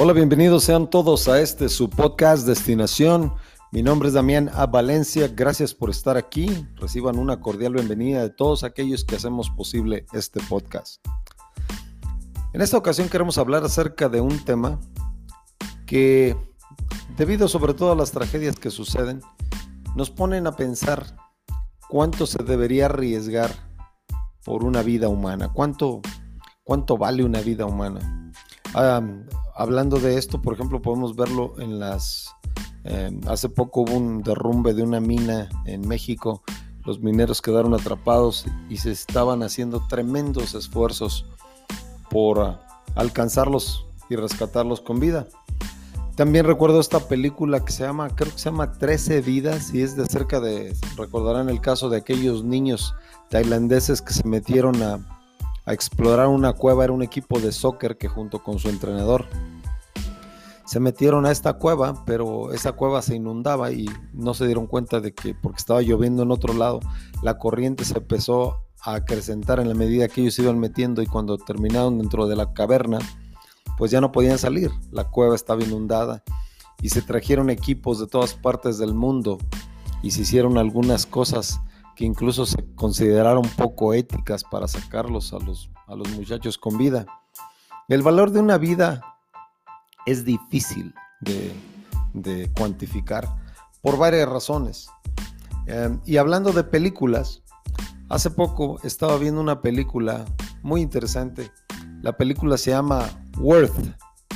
Hola, bienvenidos sean todos a este su podcast Destinación. Mi nombre es Damián A. Valencia. Gracias por estar aquí. Reciban una cordial bienvenida de todos aquellos que hacemos posible este podcast. En esta ocasión queremos hablar acerca de un tema que, debido sobre todo a las tragedias que suceden, nos ponen a pensar cuánto se debería arriesgar por una vida humana, cuánto, cuánto vale una vida humana. Hablando de esto, por ejemplo, podemos verlo en las... Em, hace poco hubo un derrumbe de una mina en México, los mineros quedaron atrapados y se estaban haciendo tremendos esfuerzos por ah, alcanzarlos y rescatarlos con vida. También recuerdo esta película que se llama, creo que se llama 13 vidas y es de cerca de, recordarán el caso de aquellos niños tailandeses que se metieron a, explorar una cueva, era un equipo de soccer que junto con su entrenador se metieron a esta cueva, pero esa cueva se inundaba y no se dieron cuenta de que porque estaba lloviendo en otro lado, la corriente se empezó a acrecentar en la medida que ellos se iban metiendo y cuando terminaron dentro de la caverna, pues ya no podían salir, la cueva estaba inundada y se trajeron equipos de todas partes del mundo y se hicieron algunas cosas que incluso se consideraron poco éticas para sacarlos a los, a los muchachos con vida. El valor de una vida es difícil de, cuantificar por varias razones. Em, y hablando de películas, hace poco estaba viendo una película muy interesante. La película se llama worth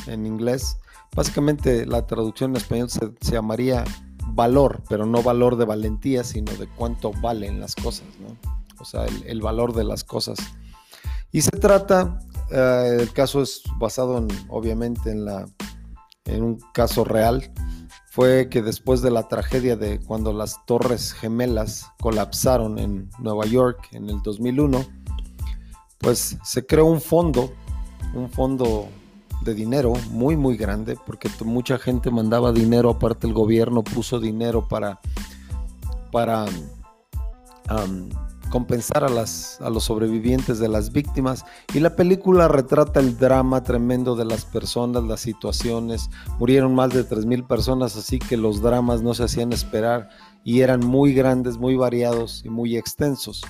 en inglés. Básicamente la traducción en español se, llamaría valor, pero no valor de valentía, sino de cuánto valen las cosas, ¿no? O sea, el, valor de las cosas. Y se trata, eh, el caso es basado en, obviamente en, la, en un caso real, fue que después de la tragedia de cuando las torres gemelas colapsaron en Nueva York en el 2001, pues se creó un fondo, un fondo de dinero muy muy grande porque mucha gente mandaba dinero aparte el gobierno puso dinero para para compensar a, las, a los sobrevivientes de las víctimas y la película retrata el drama tremendo de las personas, las situaciones. Murieron más de 3.000 personas, así que los dramas no se hacían esperar y eran muy grandes, muy variados y muy extensos.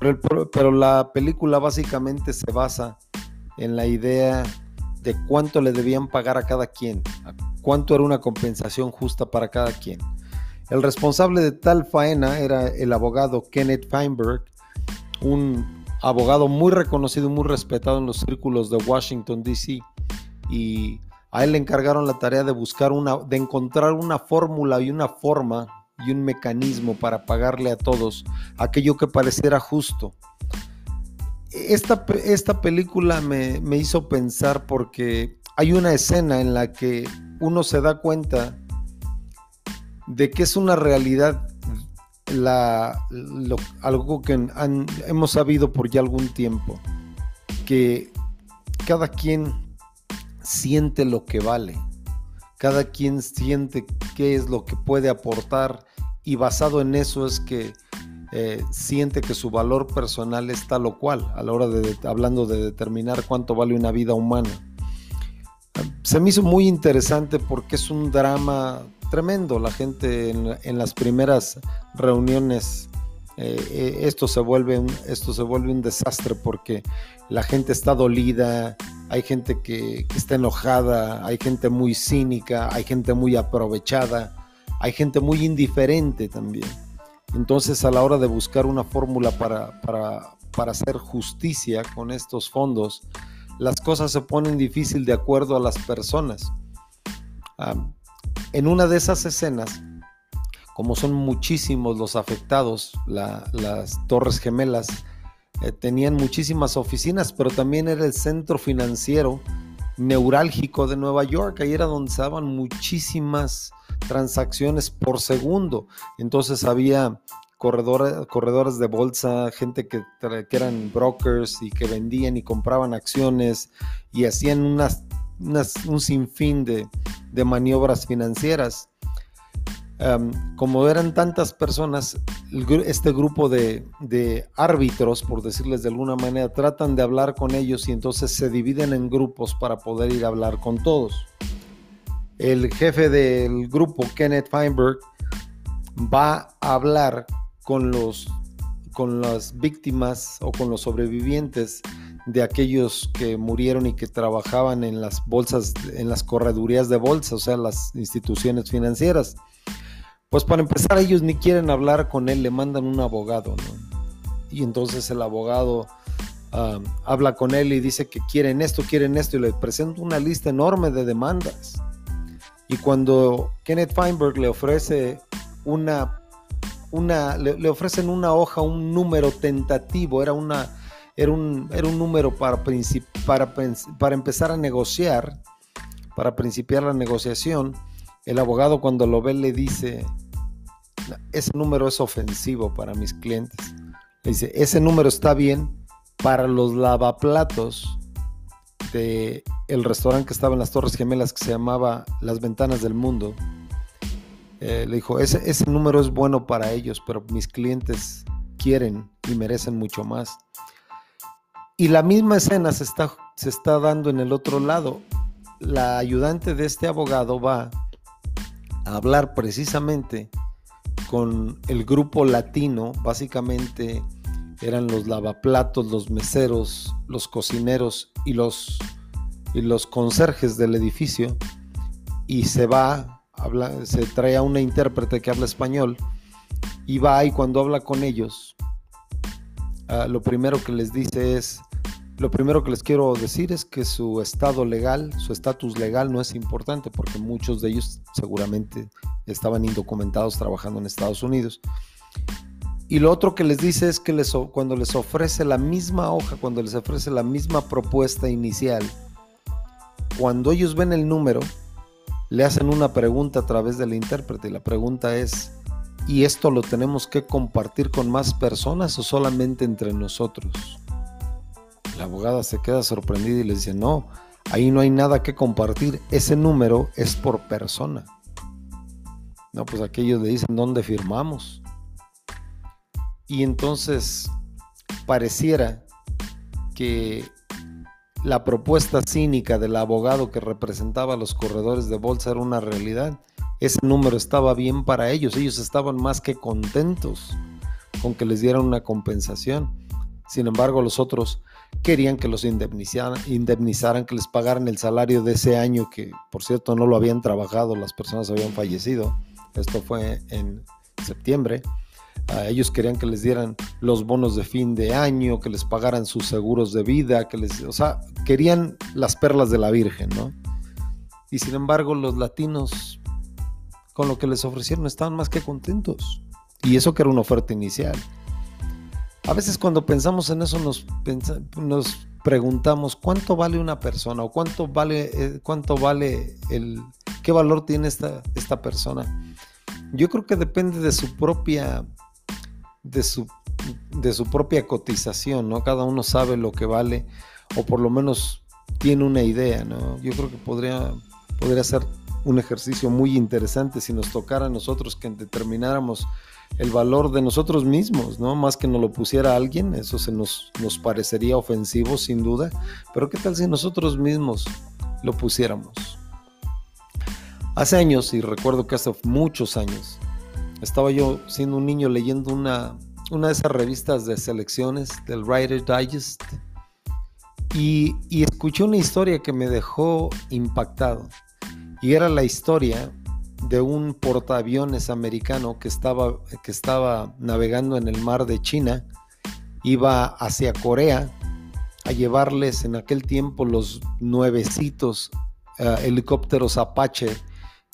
Pero, pero la película básicamente se basa en la idea de cuánto le debían pagar a cada quien, cuánto era una compensación justa para cada quien. El responsable de tal faena era el abogado Kenneth Feinberg, un abogado muy reconocido y muy respetado en los círculos de Washington, D.C. Y a él le encargaron la tarea de buscar una, de encontrar una fórmula y una forma y un mecanismo para pagarle a todos aquello que pareciera justo esta, esta película me, hizo pensar porque hay una escena en la que uno se da cuenta de que es una realidad la, algo que hemos sabido por ya algún tiempo, que cada quien siente lo que vale, cada quien siente qué es lo que puede aportar y basado en eso es que eh, siente que su valor personal es tal o cual a la hora de, hablando de determinar cuánto vale una vida humana. Se me hizo muy interesante porque es un drama tremendo. La gente en, las primeras reuniones eh, eh, esto, se vuelve un, esto se vuelve un desastre porque la gente está dolida, hay gente que, que, está enojada, hay gente muy cínica, hay gente muy aprovechada, hay gente muy indiferente también. Entonces, a la hora de buscar una fórmula para, hacer justicia con estos fondos, las cosas se ponen difícil de acuerdo a las personas. en una de esas escenas, como son muchísimos los afectados, las Torres Gemelas eh, tenían muchísimas oficinas, pero también era el centro financiero neurálgico de Nueva York. Ahí era donde se daban muchísimas transacciones por segundo. Entonces había corredores, de bolsa, gente que, eran brokers y que vendían y compraban acciones y hacían unas, un sinfín de, maniobras financieras. Como eran tantas personas, este grupo de, de, árbitros, por decirles de alguna manera, tratan de hablar con ellos y entonces se dividen en grupos para poder ir a hablar con todos. El jefe del grupo, Kenneth Feinberg, va a hablar con los con las víctimas o con los sobrevivientes de aquellos que murieron y que trabajaban en las bolsas, en las corredurías de bolsa, o sea, las instituciones financieras. Pues para empezar, ellos ni quieren hablar con él, le mandan un abogado, ¿no? Y entonces el abogado ah, habla con él y dice que quieren esto, quieren esto, y le presenta una lista enorme de demandas. Y cuando Kenneth Feinberg le ofrece una, una le, ofrecen una hoja, un número tentativo, era una, era un, era un número para, para, para empezar a negociar, para principiar la negociación, el abogado cuando lo ve le dice, ese número es ofensivo para mis clientes. Le dice, ese número está bien para los lavaplatos de el restaurante que estaba en las Torres Gemelas que se llamaba Las Ventanas del Mundo. Eh, le dijo, ese, ese número es bueno para ellos, pero mis clientes quieren y merecen mucho más. Y la misma escena se está, se está dando en el otro lado. La ayudante de este abogado va a hablar precisamente con el grupo latino, básicamente eran los lavaplatos, los meseros, los cocineros y los, y los conserjes del edificio, y se va, habla, se trae a una intérprete que habla español, y va y cuando habla con ellos, ah, lo primero que les dice es, lo primero que les quiero decir es que su estado legal, su estatus legal no es importante porque muchos de ellos seguramente estaban indocumentados trabajando en Estados Unidos. Y lo otro que les dice es que cuando les ofrece la misma hoja, cuando les ofrece la misma propuesta inicial, cuando ellos ven el número, le hacen una pregunta a través del intérprete y la pregunta es, ¿y esto lo tenemos que compartir con más personas o solamente entre nosotros? La abogada se queda sorprendida y le dice, no, ahí no hay nada que compartir, ese número es por persona. No, pues aquellos le dicen, ¿dónde firmamos? Y entonces pareciera que la propuesta cínica del abogado que representaba a los corredores de bolsa era una realidad. Ese número estaba bien para ellos, ellos estaban más que contentos con que les dieran una compensación. Sin embargo, los otros querían que los indemnizaran, que les pagaran el salario de ese año, que por cierto no lo habían trabajado, las personas habían fallecido. Esto fue en septiembre. ellos querían que les dieran los bonos de fin de año, que les pagaran sus seguros de vida, que les, o sea, querían las perlas de la Virgen, ¿no? Y sin embargo, los latinos con lo que les ofrecieron estaban más que contentos. Y eso que era una oferta inicial. A veces cuando pensamos en eso nos, nos preguntamos cuánto vale una persona o cuánto vale, eh, cuánto vale el, qué valor tiene esta, esta persona. Yo creo que depende de su propia, de su, de su propia cotización, ¿no? Cada uno sabe lo que vale o por lo menos tiene una idea, ¿no? Yo creo que podría, podría ser un ejercicio muy interesante si nos tocara a nosotros que determináramos el valor de nosotros mismos, ¿no? Más que nos lo pusiera alguien, eso se nos, nos parecería ofensivo sin duda, pero ¿qué tal si nosotros mismos lo pusiéramos? Hace años, y recuerdo que hace muchos años, estaba yo siendo un niño leyendo una, una de esas revistas de selecciones del Writer Digest y, y escuché una historia que me dejó impactado. Y era la historia de un portaaviones americano que estaba, que estaba navegando en el mar de China, iba hacia Corea a llevarles en aquel tiempo los nuevecitos eh, helicópteros Apache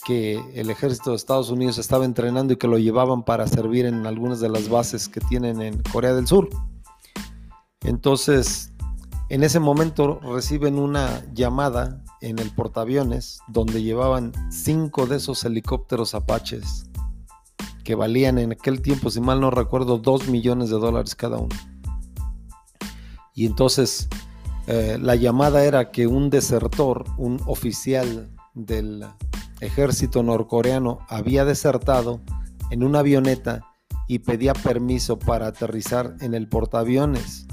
que el ejército de Estados Unidos estaba entrenando y que lo llevaban para servir en algunas de las bases que tienen en Corea del Sur. Entonces, en ese momento reciben una llamada en el portaaviones donde llevaban cinco de esos helicópteros Apaches que valían en aquel tiempo, si mal no recuerdo, dos millones de dólares cada uno. Y entonces eh, la llamada era que un desertor, un oficial del, ejército norcoreano había desertado en una avioneta y pedía permiso para aterrizar en el portaaviones.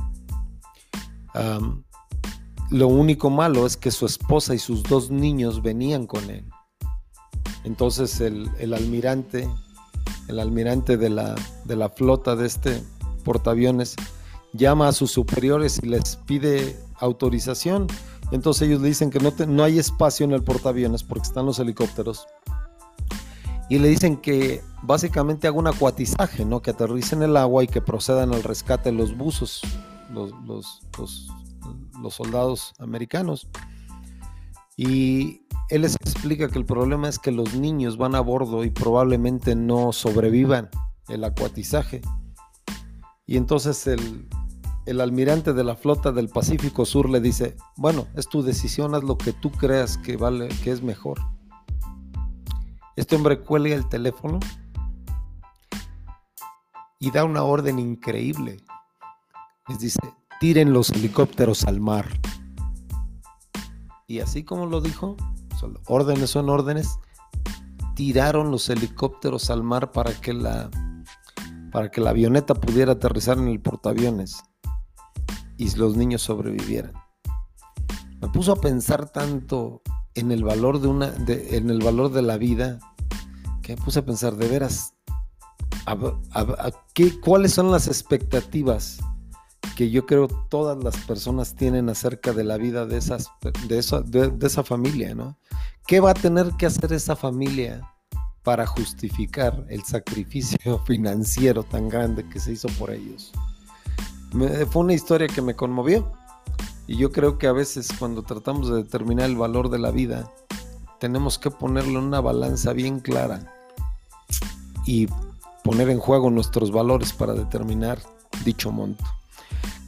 Lo único malo es que su esposa y sus dos niños venían con él. Entonces el, almirante, el almirante de la, de la flota de este portaaviones, llama a sus superiores y les pide autorización. Entonces ellos le dicen que no, no hay espacio en el portaaviones porque están los helicópteros. Y le dicen que básicamente haga un acuatizaje, ¿no? que aterricen en el agua y que procedan al rescate de los buzos, los, los soldados americanos. Y él les explica que el problema es que los niños van a bordo y probablemente no sobrevivan el acuatizaje. Y entonces el, el almirante de la flota del Pacífico Sur le dice, bueno, es tu decisión, haz lo que tú creas que vale, que es mejor. Este hombre cuelga el teléfono y da una orden increíble. Les dice, tiren los helicópteros al mar. Y así como lo dijo, órdenes son órdenes, tiraron los helicópteros al mar para que la para que la avioneta pudiera aterrizar en el portaaviones y los niños sobrevivieran. Me puso a pensar tanto en el valor de una, en el valor de la vida, que me puse a pensar de veras, qué, cuáles son las expectativas que yo creo todas las personas tienen acerca de la vida de, esas, de, esa, de, esa familia, ¿no? ¿Qué va a tener que hacer esa familia para justificar el sacrificio financiero tan grande que se hizo por ellos? fue una historia que me conmovió. Y yo creo que a veces cuando tratamos de determinar el valor de la vida, tenemos que ponerlo en una balanza bien clara y poner en juego nuestros valores para determinar dicho monto.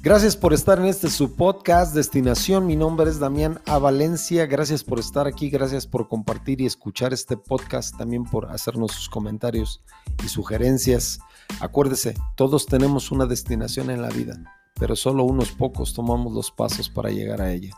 Gracias por estar en este su podcast Destinación. Mi nombre es Damián A. Valencia. Gracias por estar aquí, gracias por compartir y escuchar este podcast, también por hacernos sus comentarios y sugerencias. Acuérdese, todos tenemos una destinación en la vida, pero solo unos pocos tomamos los pasos para llegar a ella.